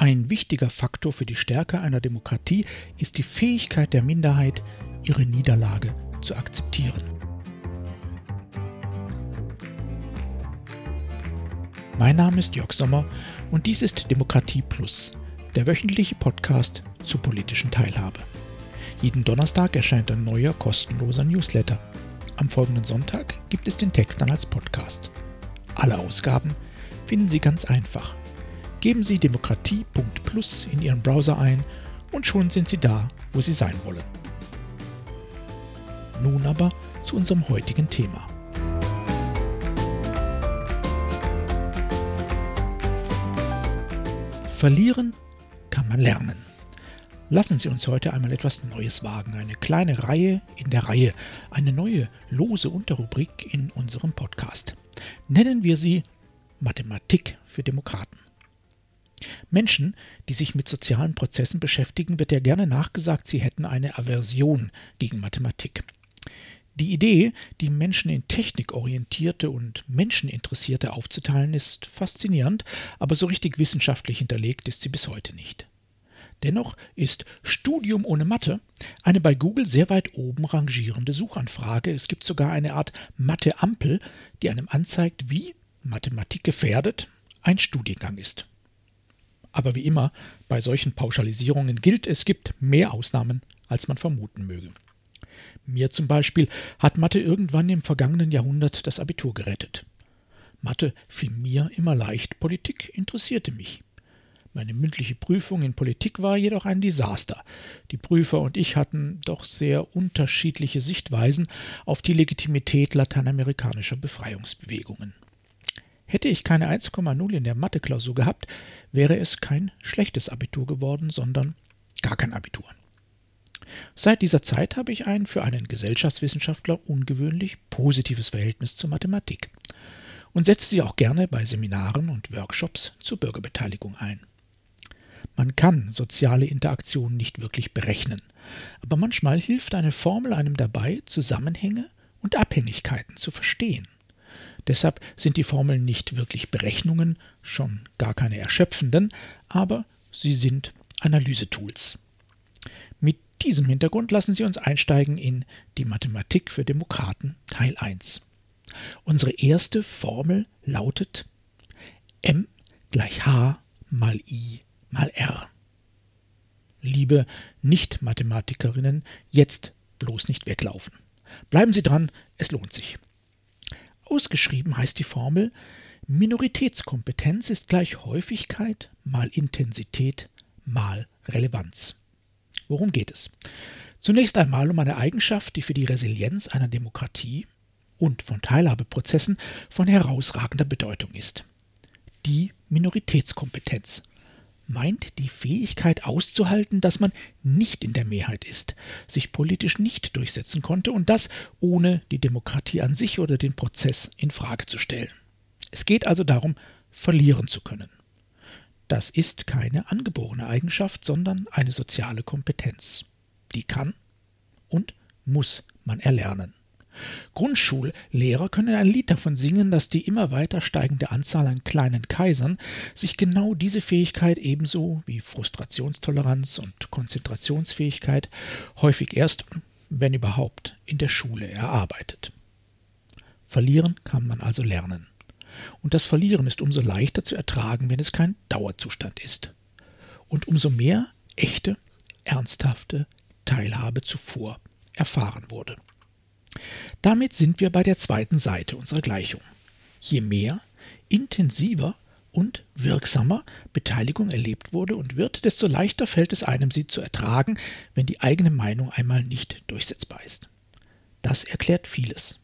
Ein wichtiger Faktor für die Stärke einer Demokratie ist die Fähigkeit der Minderheit, ihre Niederlage zu akzeptieren. Mein Name ist Jörg Sommer und dies ist Demokratie Plus, der wöchentliche Podcast zur politischen Teilhabe. Jeden Donnerstag erscheint ein neuer kostenloser Newsletter. Am folgenden Sonntag gibt es den Text dann als Podcast. Alle Ausgaben finden Sie ganz einfach Geben Sie demokratie.plus in Ihren Browser ein und schon sind Sie da, wo Sie sein wollen. Nun aber zu unserem heutigen Thema. Verlieren kann man lernen. Lassen Sie uns heute einmal etwas Neues wagen, eine kleine Reihe in der Reihe, eine neue lose Unterrubrik in unserem Podcast. Nennen wir sie Mathematik für Demokraten. Menschen, die sich mit sozialen Prozessen beschäftigen, wird ja gerne nachgesagt, sie hätten eine Aversion gegen Mathematik. Die Idee, die Menschen in technikorientierte und menscheninteressierte aufzuteilen, ist faszinierend, aber so richtig wissenschaftlich hinterlegt ist sie bis heute nicht. Dennoch ist Studium ohne Mathe eine bei Google sehr weit oben rangierende Suchanfrage. Es gibt sogar eine Art Mathe-Ampel, die einem anzeigt, wie Mathematik gefährdet ein Studiengang ist. Aber wie immer bei solchen Pauschalisierungen gilt, es gibt mehr Ausnahmen, als man vermuten möge. Mir zum Beispiel hat Mathe irgendwann im vergangenen Jahrhundert das Abitur gerettet. Mathe fiel mir immer leicht, Politik interessierte mich. Meine mündliche Prüfung in Politik war jedoch ein Desaster. Die Prüfer und ich hatten doch sehr unterschiedliche Sichtweisen auf die Legitimität lateinamerikanischer Befreiungsbewegungen. Hätte ich keine 1,0 in der Mathe-Klausur gehabt, wäre es kein schlechtes Abitur geworden, sondern gar kein Abitur. Seit dieser Zeit habe ich ein für einen Gesellschaftswissenschaftler ungewöhnlich positives Verhältnis zur Mathematik und setze sie auch gerne bei Seminaren und Workshops zur Bürgerbeteiligung ein. Man kann soziale Interaktionen nicht wirklich berechnen, aber manchmal hilft eine Formel einem dabei, Zusammenhänge und Abhängigkeiten zu verstehen. Deshalb sind die Formeln nicht wirklich Berechnungen, schon gar keine erschöpfenden, aber sie sind Analysetools. Mit diesem Hintergrund lassen Sie uns einsteigen in die Mathematik für Demokraten Teil 1. Unsere erste Formel lautet m gleich h mal i mal r. Liebe Nicht-Mathematikerinnen, jetzt bloß nicht weglaufen. Bleiben Sie dran, es lohnt sich. Ausgeschrieben heißt die Formel Minoritätskompetenz ist gleich Häufigkeit mal Intensität mal Relevanz. Worum geht es? Zunächst einmal um eine Eigenschaft, die für die Resilienz einer Demokratie und von Teilhabeprozessen von herausragender Bedeutung ist. Die Minoritätskompetenz meint die Fähigkeit auszuhalten, dass man nicht in der Mehrheit ist, sich politisch nicht durchsetzen konnte und das ohne die Demokratie an sich oder den Prozess in Frage zu stellen. Es geht also darum, verlieren zu können. Das ist keine angeborene Eigenschaft, sondern eine soziale Kompetenz. Die kann und muss man erlernen. Grundschullehrer können ein Lied davon singen, dass die immer weiter steigende Anzahl an kleinen Kaisern sich genau diese Fähigkeit ebenso wie Frustrationstoleranz und Konzentrationsfähigkeit häufig erst, wenn überhaupt, in der Schule erarbeitet. Verlieren kann man also lernen. Und das Verlieren ist umso leichter zu ertragen, wenn es kein Dauerzustand ist. Und umso mehr echte, ernsthafte Teilhabe zuvor erfahren wurde. Damit sind wir bei der zweiten Seite unserer Gleichung. Je mehr, intensiver und wirksamer Beteiligung erlebt wurde und wird, desto leichter fällt es einem, sie zu ertragen, wenn die eigene Meinung einmal nicht durchsetzbar ist. Das erklärt vieles.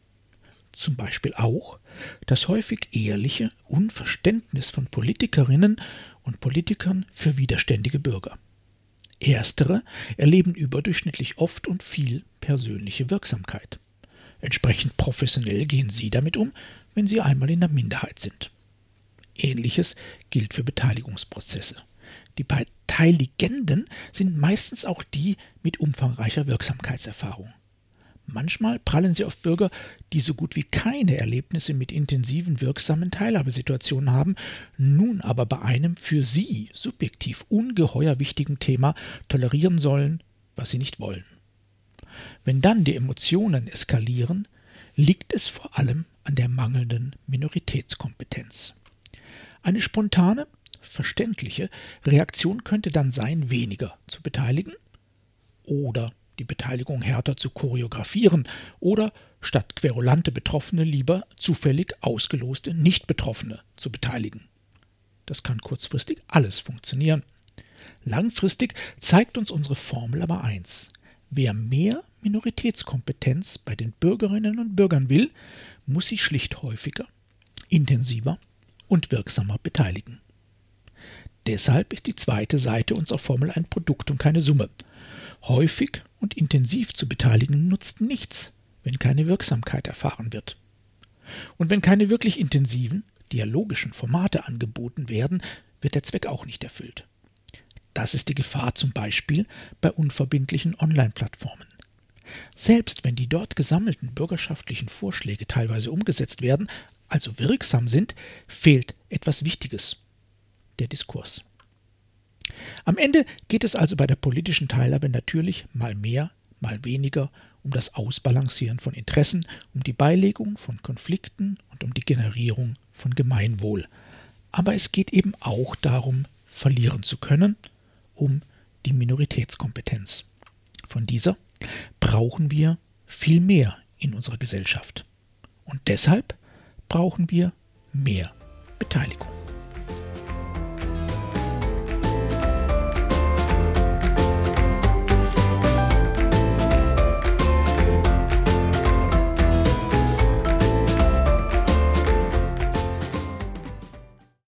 Zum Beispiel auch das häufig ehrliche Unverständnis von Politikerinnen und Politikern für widerständige Bürger. Erstere erleben überdurchschnittlich oft und viel persönliche Wirksamkeit. Entsprechend professionell gehen Sie damit um, wenn Sie einmal in der Minderheit sind. Ähnliches gilt für Beteiligungsprozesse. Die Beteiligenden sind meistens auch die mit umfangreicher Wirksamkeitserfahrung. Manchmal prallen sie auf Bürger, die so gut wie keine Erlebnisse mit intensiven, wirksamen Teilhabesituationen haben, nun aber bei einem für sie subjektiv ungeheuer wichtigen Thema tolerieren sollen, was sie nicht wollen. Wenn dann die Emotionen eskalieren, liegt es vor allem an der mangelnden Minoritätskompetenz. Eine spontane, verständliche Reaktion könnte dann sein, weniger zu beteiligen oder die Beteiligung härter zu choreografieren oder statt querulante Betroffene lieber zufällig ausgeloste Nicht-Betroffene zu beteiligen. Das kann kurzfristig alles funktionieren. Langfristig zeigt uns unsere Formel aber eins. Wer mehr Minoritätskompetenz bei den Bürgerinnen und Bürgern will, muss sich schlicht häufiger, intensiver und wirksamer beteiligen. Deshalb ist die zweite Seite unserer Formel ein Produkt und keine Summe. Häufig und intensiv zu beteiligen nutzt nichts, wenn keine Wirksamkeit erfahren wird. Und wenn keine wirklich intensiven, dialogischen Formate angeboten werden, wird der Zweck auch nicht erfüllt. Das ist die Gefahr zum Beispiel bei unverbindlichen Online-Plattformen. Selbst wenn die dort gesammelten bürgerschaftlichen Vorschläge teilweise umgesetzt werden, also wirksam sind, fehlt etwas Wichtiges der Diskurs. Am Ende geht es also bei der politischen Teilhabe natürlich mal mehr, mal weniger um das Ausbalancieren von Interessen, um die Beilegung von Konflikten und um die Generierung von Gemeinwohl. Aber es geht eben auch darum, verlieren zu können, um die Minoritätskompetenz. Von dieser brauchen wir viel mehr in unserer Gesellschaft. Und deshalb brauchen wir mehr Beteiligung.